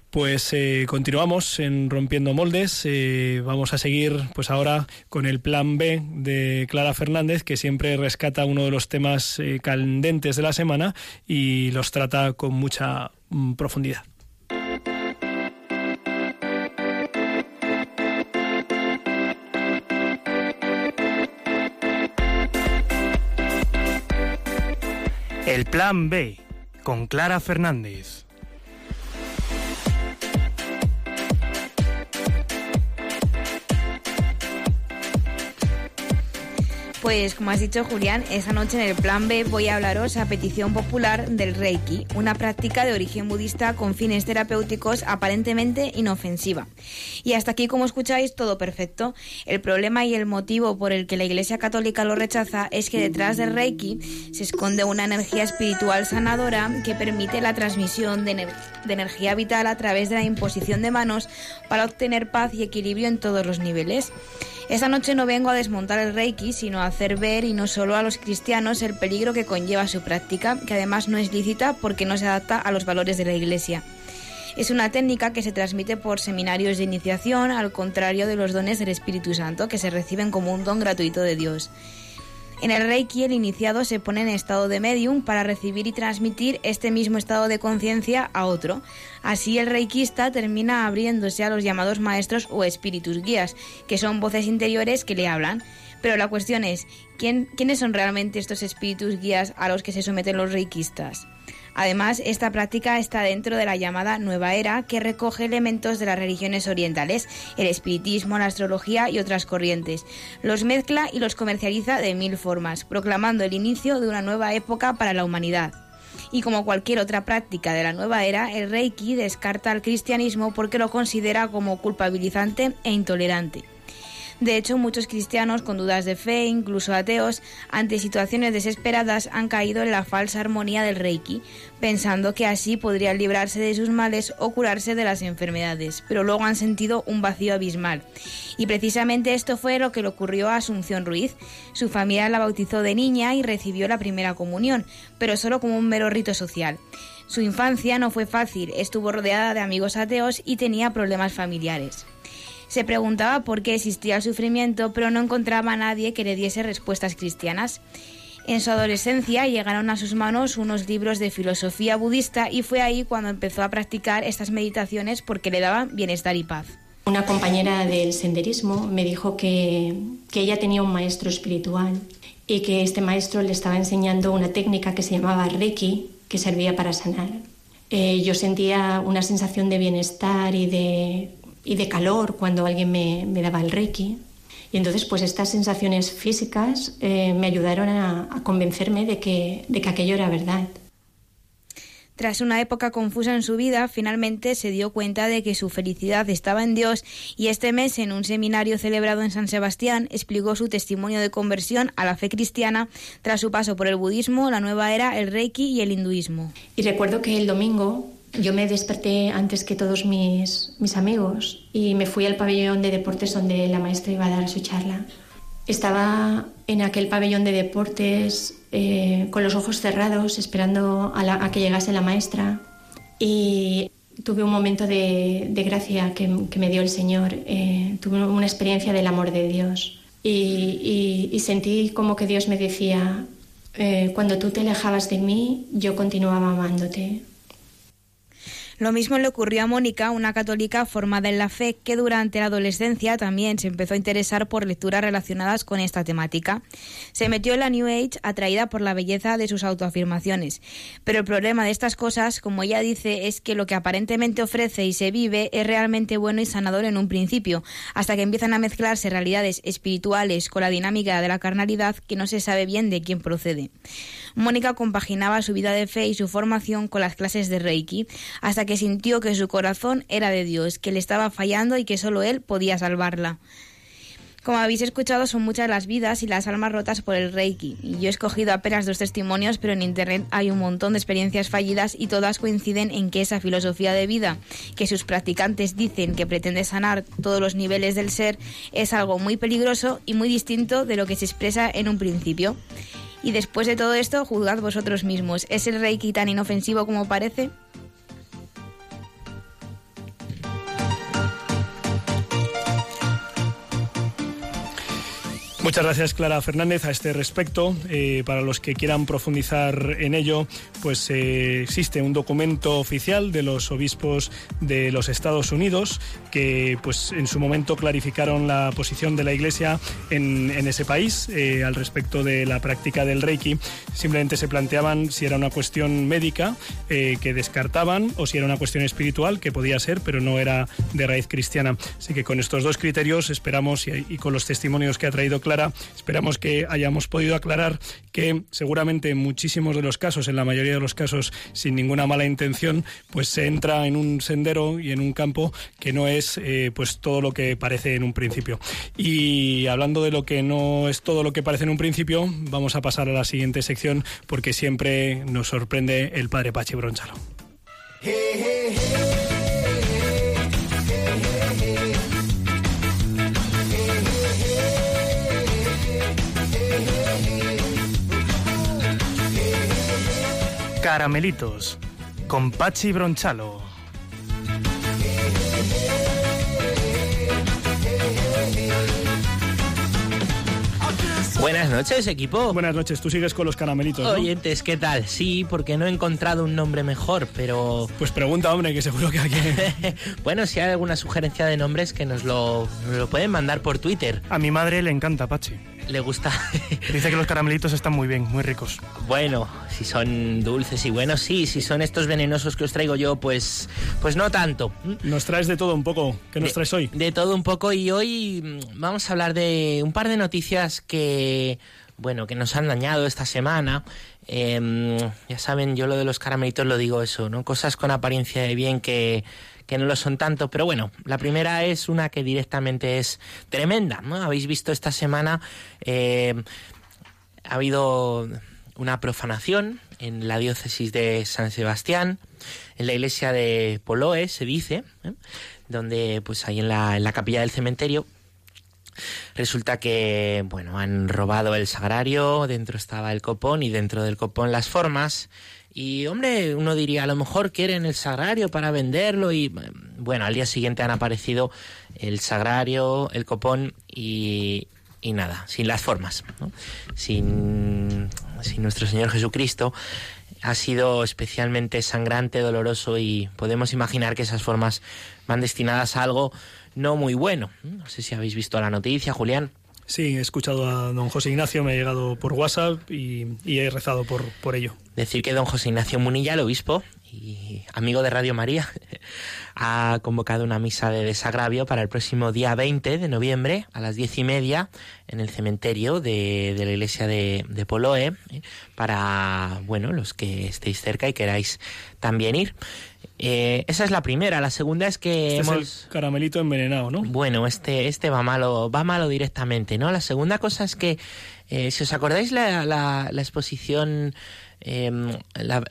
Pues eh, continuamos en Rompiendo Moldes. Eh, vamos a seguir, pues ahora, con el plan B de Clara Fernández, que siempre rescata uno de los temas eh, candentes de la semana y los trata con mucha mm, profundidad.
El Plan B con Clara Fernández.
Pues como has dicho Julián, esa noche en el plan B voy a hablaros a petición popular del Reiki, una práctica de origen budista con fines terapéuticos aparentemente inofensiva. Y hasta aquí, como escucháis, todo perfecto. El problema y el motivo por el que la Iglesia Católica lo rechaza es que detrás del Reiki se esconde una energía espiritual sanadora que permite la transmisión de, de energía vital a través de la imposición de manos para obtener paz y equilibrio en todos los niveles. Esta noche no vengo a desmontar el Reiki, sino a hacer ver, y no solo a los cristianos, el peligro que conlleva su práctica, que además no es lícita porque no se adapta a los valores de la Iglesia. Es una técnica que se transmite por seminarios de iniciación, al contrario de los dones del Espíritu Santo, que se reciben como un don gratuito de Dios. En el Reiki el iniciado se pone en estado de medium para recibir y transmitir este mismo estado de conciencia a otro. Así el reikista termina abriéndose a los llamados maestros o espíritus guías, que son voces interiores que le hablan. Pero la cuestión es, ¿quién, ¿quiénes son realmente estos espíritus guías a los que se someten los reikistas? Además, esta práctica está dentro de la llamada Nueva Era, que recoge elementos de las religiones orientales, el espiritismo, la astrología y otras corrientes. Los mezcla y los comercializa de mil formas, proclamando el inicio de una nueva época para la humanidad. Y como cualquier otra práctica de la nueva era, el Reiki descarta al cristianismo porque lo considera como culpabilizante e intolerante. De hecho, muchos cristianos con dudas de fe, incluso ateos, ante situaciones desesperadas, han caído en la falsa armonía del Reiki, pensando que así podrían librarse de sus males o curarse de las enfermedades, pero luego han sentido un vacío abismal. Y precisamente esto fue lo que le ocurrió a Asunción Ruiz. Su familia la bautizó de niña y recibió la primera comunión, pero solo como un mero rito social. Su infancia no fue fácil, estuvo rodeada de amigos ateos y tenía problemas familiares. Se preguntaba por qué existía el sufrimiento, pero no encontraba a nadie que le diese respuestas cristianas. En su adolescencia llegaron a sus manos unos libros de filosofía budista y fue ahí cuando empezó a practicar estas meditaciones porque le daban bienestar y paz.
Una compañera del senderismo me dijo que, que ella tenía un maestro espiritual y que este maestro le estaba enseñando una técnica que se llamaba Reiki, que servía para sanar. Eh, yo sentía una sensación de bienestar y de, y de calor cuando alguien me, me, daba el Reiki. Y entonces, pues estas sensaciones físicas eh, me ayudaron a, a convencerme de que, de que aquello era verdad.
Tras una época confusa en su vida, finalmente se dio cuenta de que su felicidad estaba en Dios y este mes, en un seminario celebrado en San Sebastián, explicó su testimonio de conversión a la fe cristiana tras su paso por el budismo, la nueva era, el reiki y el hinduismo.
Y recuerdo que el domingo yo me desperté antes que todos mis, mis amigos y me fui al pabellón de deportes donde la maestra iba a dar su charla. Estaba en aquel pabellón de deportes eh, con los ojos cerrados, esperando a, que llegase la maestra. Y tuve un momento de, de gracia que, que, me dio el Señor. Eh, tuve una experiencia del amor de Dios. Y, y, y sentí como que Dios me decía, eh, cuando tú te alejabas de mí, yo continuaba amándote.
Lo mismo le ocurrió a Mónica, una católica formada en la fe que durante la adolescencia también se empezó a interesar por lecturas relacionadas con esta temática. Se metió en la New Age atraída por la belleza de sus autoafirmaciones. Pero el problema de estas cosas, como ella dice, es que lo que aparentemente ofrece y se vive es realmente bueno y sanador en un principio, hasta que empiezan a mezclarse realidades espirituales con la dinámica de la carnalidad que no se sabe bien de quién procede. Mónica compaginaba su vida de fe y su formación con las clases de Reiki, hasta que sintió que su corazón era de Dios, que le estaba fallando y que solo él podía salvarla. Como habéis escuchado, son muchas las vidas y las almas rotas por el Reiki. Y yo he escogido apenas dos testimonios, pero en Internet hay un montón de experiencias fallidas y todas coinciden en que esa filosofía de vida que sus practicantes dicen que pretende sanar todos los niveles del ser es algo muy peligroso y muy distinto de lo que se expresa en un principio. Y después de todo esto, juzgad vosotros mismos. ¿Es el Reiki tan inofensivo como parece?
Muchas gracias, Clara Fernández, a este respecto. Eh, para los que quieran profundizar en ello, pues eh, existe un documento oficial de los obispos de los Estados Unidos que, pues, en su momento clarificaron la posición de la Iglesia en, ese país eh, al respecto de la práctica del Reiki. Simplemente se planteaban si era una cuestión médica que descartaban o si era una cuestión espiritual que podía ser, pero no era de raíz cristiana. Así que con estos dos criterios esperamos y, y con los testimonios que ha traído Clara Esperamos que hayamos podido aclarar que seguramente en muchísimos de los casos, en la mayoría de los casos, sin ninguna mala intención, pues se entra en un sendero y en un campo que no es eh, pues todo lo que parece en un principio. Y hablando de lo que no es todo lo que parece en un principio, vamos a pasar a la siguiente sección porque siempre nos sorprende el padre Pachi Bronchalo.
Caramelitos con Pachi Bronchalo.
Buenas noches, equipo.
Buenas noches, tú sigues con los caramelitos. ¿no?
Oyentes, ¿qué tal? Sí, porque no he encontrado un nombre mejor, pero.
Pues pregunta, hombre, que seguro que alguien.
bueno, si hay alguna sugerencia de nombres, que nos lo, nos lo pueden mandar por Twitter.
A mi madre le encanta, Pachi
le gusta.
Dice que los caramelitos están muy bien, muy ricos.
Bueno, si son dulces y buenos, sí. Si son estos venenosos que os traigo yo, pues, pues no tanto.
Nos traes de todo un poco. ¿Qué nos traes hoy?
De todo un poco y hoy mm, vamos a hablar de un par de noticias que, bueno, que nos han dañado esta semana. Em, ya saben, yo lo de los caramelitos lo digo eso, ¿no? Cosas con apariencia de bien que que no lo son tanto, pero bueno, la primera es una que directamente es tremenda, ¿no? Habéis visto esta semana, eh, ha habido una profanación en la diócesis de San Sebastián, en la iglesia de Poloe, se dice, ¿eh? donde pues ahí en la, en la capilla del cementerio Resulta que, bueno, han robado el sagrario, dentro estaba el copón y dentro del copón las formas. Y hombre, uno diría, a lo mejor quieren el sagrario para venderlo y bueno, al día siguiente han aparecido el sagrario, el copón y, y nada, sin las formas, sin, sin nuestro Señor Jesucristo. Ha sido especialmente sangrante, doloroso y podemos imaginar que esas formas van destinadas a algo no muy bueno. No sé si habéis visto la noticia, Julián.
Sí, he escuchado a don José Ignacio, me ha llegado por WhatsApp y, he rezado por, por ello.
Decir que don José Ignacio Munilla, el obispo y amigo de Radio María, ha convocado una misa de desagravio para el próximo día 20 de noviembre a las diez y media en el cementerio de, de la iglesia de, de Poloe ¿eh? para, bueno, los que estéis cerca y queráis también ir. Eh, esa es la primera. La segunda es que
este hemos... el caramelito envenenado, ¿no?
Bueno, este, este va malo, va malo directamente, ¿no? La segunda cosa es que, eh, si os acordáis la, la, exposición, em, la,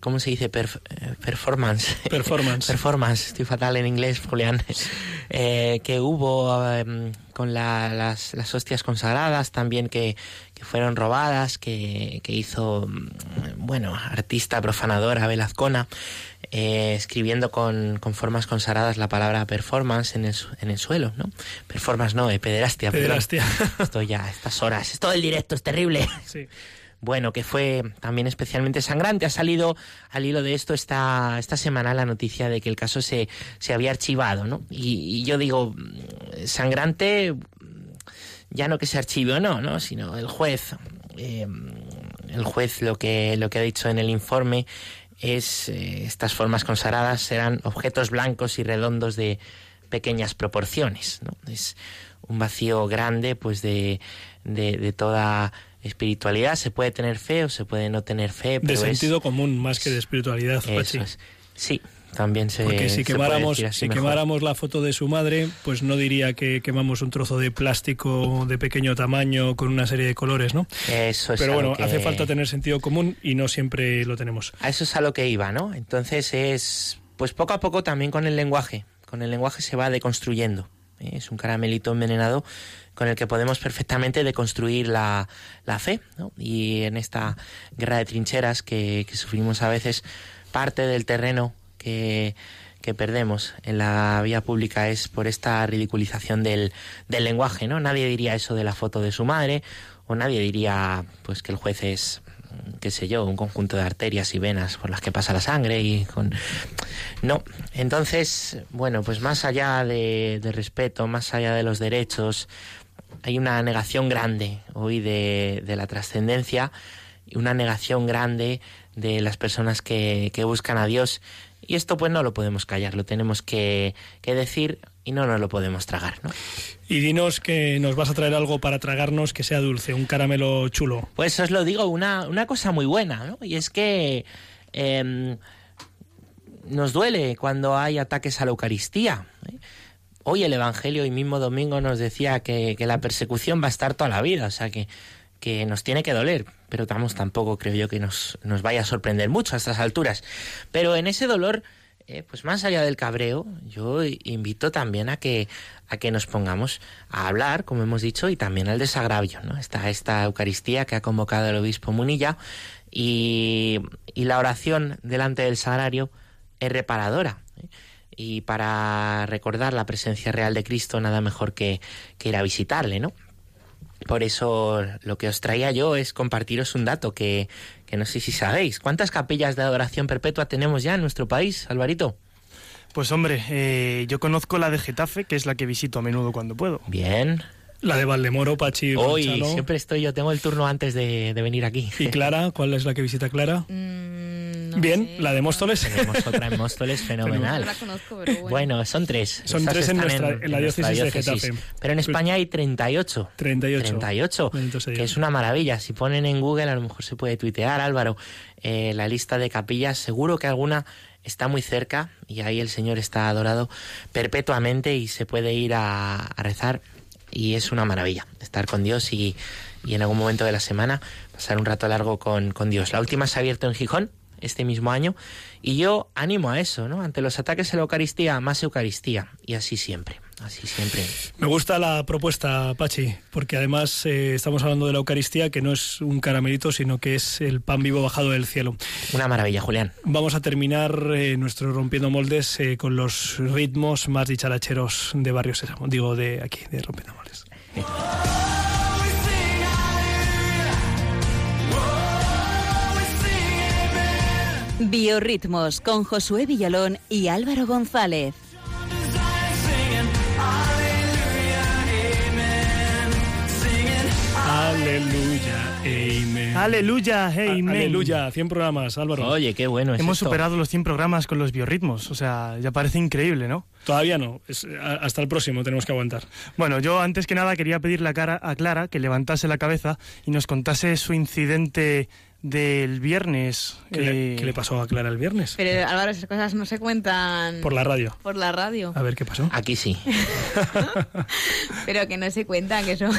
¿cómo se dice? performance.
Performance.
performance. Estoy fatal en inglés, Julián. Eh, que hubo em, con las, las hostias consagradas, también que, que fueron robadas, que, que hizo, mm, bueno, artista profanadora Velazcona. Eh, escribiendo con, con, formas consagradas la palabra performance en el, en el suelo, ¿no? Performance no, eh, pederastia.
Pederastia.
Esto ya, estas horas, es todo el directo, es terrible.
Sí.
Bueno, que fue también especialmente sangrante. Ha salido al hilo de esto esta, esta semana la noticia de que el caso se, se había archivado, ¿no? Y, yo digo, mm, sangrante, ya no que se archive o no, ¿no? Sino el juez, eh, el juez lo que, lo que ha dicho en el informe es eh, estas formas consagradas serán objetos blancos y redondos de pequeñas proporciones, ¿no? Es un vacío grande, pues de, de, toda espiritualidad. Se puede tener fe o se puede no tener fe.
Pero de sentido común más que de espiritualidad.
Sí, también se.
Porque si quemáramos, si quemáramos la foto de su madre, pues no diría que quemamos un trozo de plástico de pequeño tamaño con una serie de colores, ¿no?
Eso es.
Pero bueno, hace falta tener sentido común y no siempre lo tenemos.
A eso es a lo que iba, ¿no? Entonces es, pues poco a poco también con el lenguaje. Con el lenguaje se va deconstruyendo. ¿eh? Es un caramelito envenenado con el que podemos perfectamente deconstruir la, la fe. ¿no? Y en esta guerra de trincheras que, que sufrimos a veces, parte del terreno que, que perdemos en la vía pública es por esta ridiculización del, del lenguaje, ¿no? Nadie diría eso de la foto de su madre, o nadie diría pues que el juez es qué sé yo, un conjunto de arterias y venas por las que pasa la sangre y con... No, entonces, bueno, pues más allá de, de respeto, más allá de los derechos, hay una negación grande hoy de, de la trascendencia y una negación grande de las personas que, que buscan a Dios y esto pues no lo podemos callar, lo tenemos que, decir y no nos lo podemos tragar, ¿no?
Y dinos que nos vas a traer algo para tragarnos que sea dulce, un caramelo chulo.
Pues os lo digo, una, una cosa muy buena, ¿no? Y es que em, nos duele cuando hay ataques a la Eucaristía. ¿eh? Hoy el Evangelio, y mismo domingo, nos decía que, la persecución va a estar toda la vida, o sea que nos tiene que doler, pero tampoco creo yo que nos, nos vaya a sorprender mucho a estas alturas. Pero en ese dolor, eh, pues más allá del cabreo, yo invito también a que, a que nos pongamos a hablar, como hemos dicho, y también al desagravio, ¿no? Esta, esta Eucaristía que ha convocado el obispo Munilla y, y la oración delante del sagrario es reparadora. Y para recordar la presencia real de Cristo, nada mejor que, que ir a visitarle, ¿no? Por eso lo que os traía yo es compartiros un dato que, que no sé si sabéis. ¿Cuántas capillas de adoración perpetua tenemos ya en nuestro país, Alvarito?
Pues hombre, eh, yo conozco la de Getafe, que es la que visito a menudo cuando puedo.
Bien.
La de Valdemoro, Pachi.
Hoy siempre estoy yo, tengo el turno antes de, venir aquí.
¿Y Clara? ¿Cuál es la que visita Clara?
Mm,
Bien, la de Móstoles.
Tenemos otra en Móstoles fenomenal.
No la conozco, pero bueno.
bueno. son tres.
Son tres en, nuestra, en, la diócesis, de Getafe.
Pero en pues España hay 38.
38.
38, que es una maravilla. Si ponen en Google, a lo mejor se puede tuitear, Álvaro, eh, la lista de capillas. Seguro que alguna está muy cerca y ahí el Señor está adorado perpetuamente y se puede ir a, a rezar y es una maravilla estar con Dios y, y, en algún momento de la semana pasar un rato largo con, con Dios. La última se ha abierto en Gijón este mismo año y yo animo a eso, ¿no? Ante los ataques a la Eucaristía, más Eucaristía y así siempre. Así siempre.
Me gusta la propuesta, Pachi, porque además eh, estamos hablando de la Eucaristía, que no es un caramelito, sino que es el pan vivo bajado del cielo.
Una maravilla, Julián.
Vamos a terminar eh, nuestro Rompiendo Moldes eh, con los ritmos más dicharacheros de Barrio Sésamo, digo de aquí, de Rompiendo Moldes.
Biorritmos con Josué Villalón y Álvaro González.
Aleluya, amen.
Aleluya, amen.
Aleluya, 100 programas, Álvaro.
Oye, qué bueno es
Hemos superado los 100 programas con los biorritmos, o sea, ya parece increíble, ¿no?
Todavía no, hasta el próximo tenemos que aguantar.
Bueno, yo antes que nada quería pedirle a, cara, a Clara que levantase la cabeza y nos contase su incidente del viernes.
¿Qué, le, pasó a Clara el viernes?
Pero Álvaro, esas cosas no se cuentan...
Por la radio.
Por la radio.
A ver, ¿qué pasó?
Aquí sí.
Pero que no se cuentan, que eso...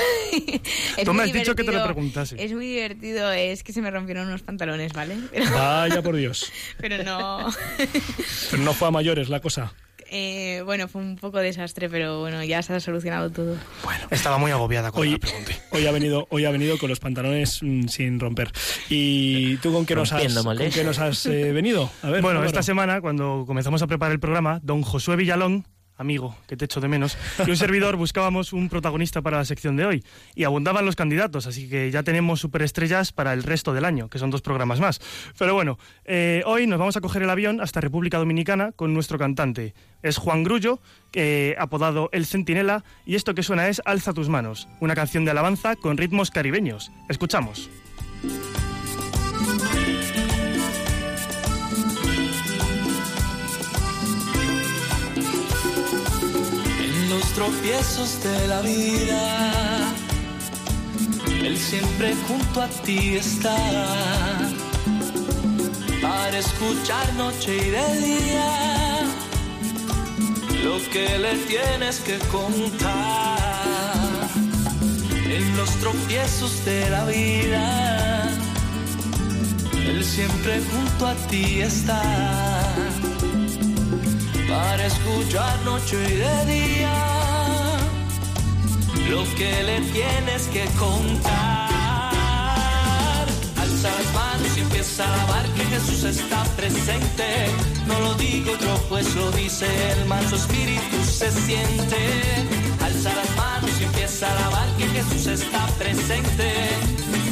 Tú me has dicho que te lo preguntase.
Es muy divertido, es que se me rompieron unos pantalones, ¿vale?
Vaya por Dios.
Pero no...
Pero no fue a mayores la cosa.
Eh, bueno, fue un poco desastre, pero bueno, ya se ha solucionado todo.
Bueno, estaba muy agobiada cuando
hoy,
pregunté.
Hoy ha venido, hoy ha venido con los pantalones mm, sin romper. ¿Y tú con qué nos has, ¿con nos has eh, venido?
A ver, bueno, esta semana, cuando comenzamos a preparar el programa, don Josué Villalón amigo, que te echo de menos, y un servidor buscábamos un protagonista para la sección de hoy. Y abundaban los candidatos, así que ya tenemos superestrellas para el resto del año, que son dos programas más. Pero bueno, eh, hoy nos vamos a coger el avión hasta República Dominicana con nuestro cantante. Es Juan Grullo, apodado El Centinela, y esto que suena es Alza tus manos, una canción de alabanza con ritmos caribeños. Escuchamos.
Tropiezos de la vida, Él siempre junto a ti está para escuchar noche y de día. Lo que le tienes que contar en los tropiezos de la vida. Él siempre junto a ti está para escuchar noche y de día lo que le tienes que contar. Alza las manos y empieza a alabar que Jesús está presente. No lo digo yo, pues lo dice el manso espíritu se siente. Alza las manos y empieza a alabar que Jesús está presente.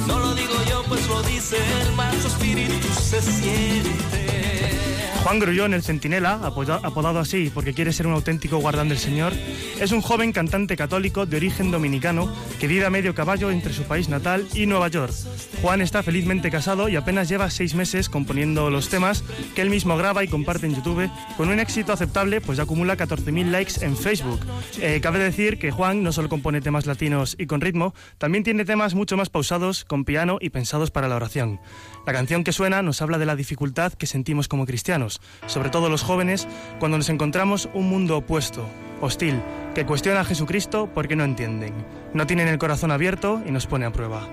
No lo digo yo, pues lo dice el manso espíritu se siente.
Juan Grullón, el centinela, apodado así porque quiere ser un auténtico guardán del Señor, es un joven cantante católico de origen dominicano que vive a medio caballo entre su país natal y Nueva York. Juan está felizmente casado y apenas lleva seis meses componiendo los temas que él mismo graba y comparte en YouTube con un éxito aceptable, pues ya acumula 14.000 likes en Facebook. Eh, cabe decir que Juan no solo compone temas latinos y con ritmo, también tiene temas mucho más pausados, con piano y pensados para la oración. La canción que suena nos habla de la dificultad que sentimos como cristianos, sobre todo los jóvenes, cuando nos encontramos un mundo opuesto, hostil, que cuestiona a Jesucristo porque no entienden, no tienen el corazón abierto y nos pone a prueba.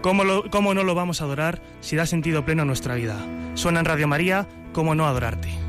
¿Cómo, ¿Cómo, no lo vamos a adorar si da sentido pleno a nuestra vida? Suena en Radio María, ¿cómo no adorarte?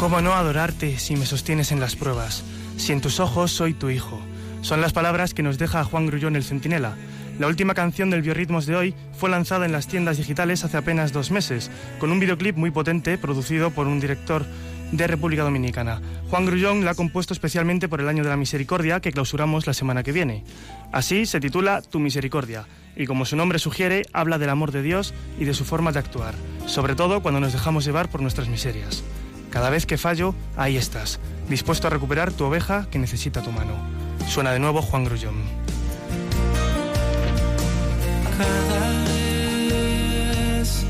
¿Cómo no adorarte si me sostienes en las pruebas? Si en tus ojos soy tu hijo. Son las palabras que nos deja Juan Grullón el Centinela. La última canción del Biorritmos de hoy fue lanzada en las tiendas digitales hace apenas dos meses, con un videoclip muy potente producido por un director de República Dominicana. Juan Grullón la ha compuesto especialmente por el Año de la Misericordia que clausuramos la semana que viene. Así se titula Tu Misericordia y como su nombre sugiere, habla del amor de Dios y de su forma de actuar, sobre todo cuando nos dejamos llevar por nuestras miserias. Cada vez que fallo, ahí estás, dispuesto a recuperar tu oveja que necesita tu mano. Suena de nuevo Juan Grullón.
Cada vez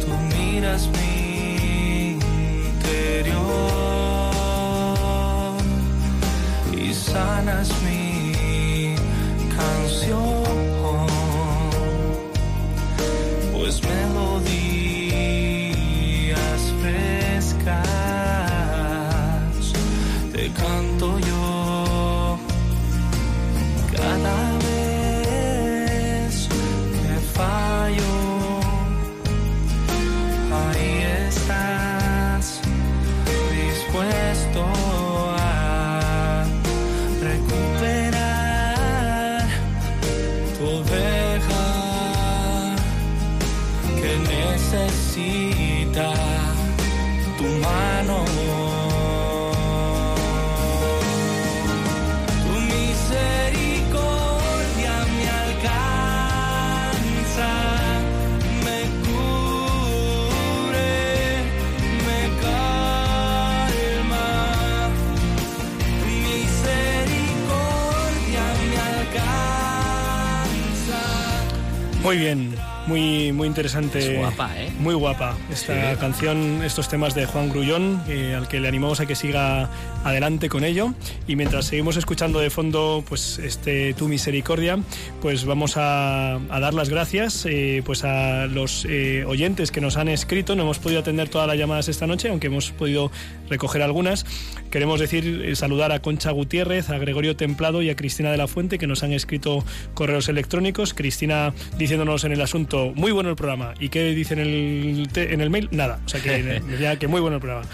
tú miras mi interior y sanas mi canción, pues melodía te canto yo. dispuesto
Muy bien, muy, muy interesante.
Es guapa, ¿eh?
Muy guapa esta canción, estos temas de Juan Grullón, eh, al que le animamos a que siga adelante con ello. Y mientras seguimos escuchando de fondo, pues este Tu Misericordia, pues vamos a, a dar las gracias eh, pues a los eh, oyentes que nos han escrito. No hemos podido atender todas las llamadas esta noche, aunque hemos podido recoger algunas. Queremos decir, eh, saludar a Concha Gutiérrez, a Gregorio Templado y a Cristina de la Fuente, que nos han escrito correos electrónicos. Cristina diciéndonos en el asunto, muy bueno el programa. ¿Y qué dice en el, en el mail? Nada. O sea que decía que muy bueno el programa.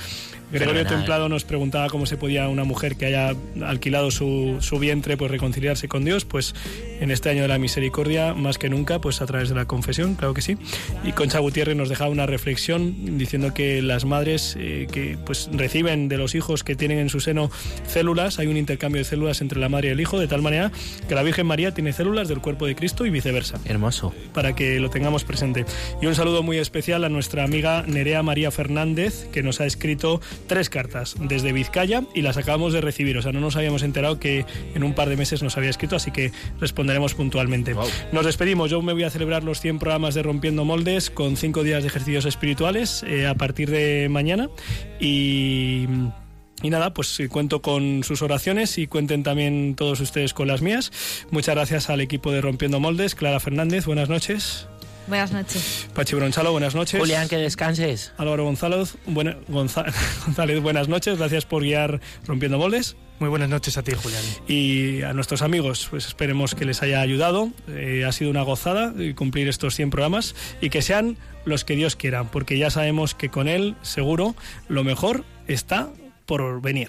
Gregorio
Fenomenal.
Templado nos preguntaba cómo se podía una mujer que haya alquilado su, su vientre pues reconciliarse con Dios, pues en este año de la misericordia más que nunca pues a través de la confesión, claro que sí. Y Concha Gutiérrez nos dejaba una reflexión diciendo que las madres eh, que pues reciben de los hijos que tienen en su seno células, hay un intercambio de células entre la madre y el hijo de tal manera que la Virgen María tiene células del cuerpo de Cristo y viceversa
Hermoso.
para que lo tengamos presente. Y un saludo muy especial a nuestra amiga Nerea María Fernández, que nos ha escrito tres cartas desde Vizcaya y las acabamos de recibir. O sea, no nos habíamos enterado que en un par de meses nos había escrito, así que responderemos puntualmente. Nos despedimos. Yo me voy a celebrar los 100 programas de Rompiendo Moldes con cinco días de ejercicios espirituales eh, a partir de mañana. Y. Y nada, pues eh, cuento con sus oraciones y cuenten también todos ustedes con las mías. Muchas gracias al equipo de Rompiendo Moldes. Clara Fernández, buenas noches.
Buenas noches.
Pachi Bronchalo, buenas noches.
Julián, que descanses.
Álvaro González, buena- Gonza- González, buenas noches. Gracias por guiar Rompiendo Moldes.
Muy buenas noches a ti, Julián.
Y a nuestros amigos, pues esperemos que les haya ayudado. Eh, ha sido una gozada cumplir estos 100 programas y que sean los que Dios quiera, porque ya sabemos que con Él, seguro, lo mejor está por venir.